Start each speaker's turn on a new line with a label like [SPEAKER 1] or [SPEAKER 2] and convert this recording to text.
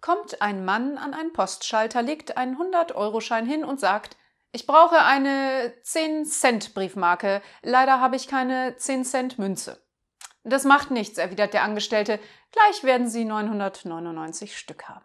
[SPEAKER 1] Kommt ein Mann an einen Postschalter, legt einen 100-Euro-Schein hin und sagt, ich brauche eine 10-Cent-Briefmarke. Leider habe ich keine 10-Cent-Münze. Das macht nichts, erwidert der Angestellte. Gleich werden Sie 999 Stück haben.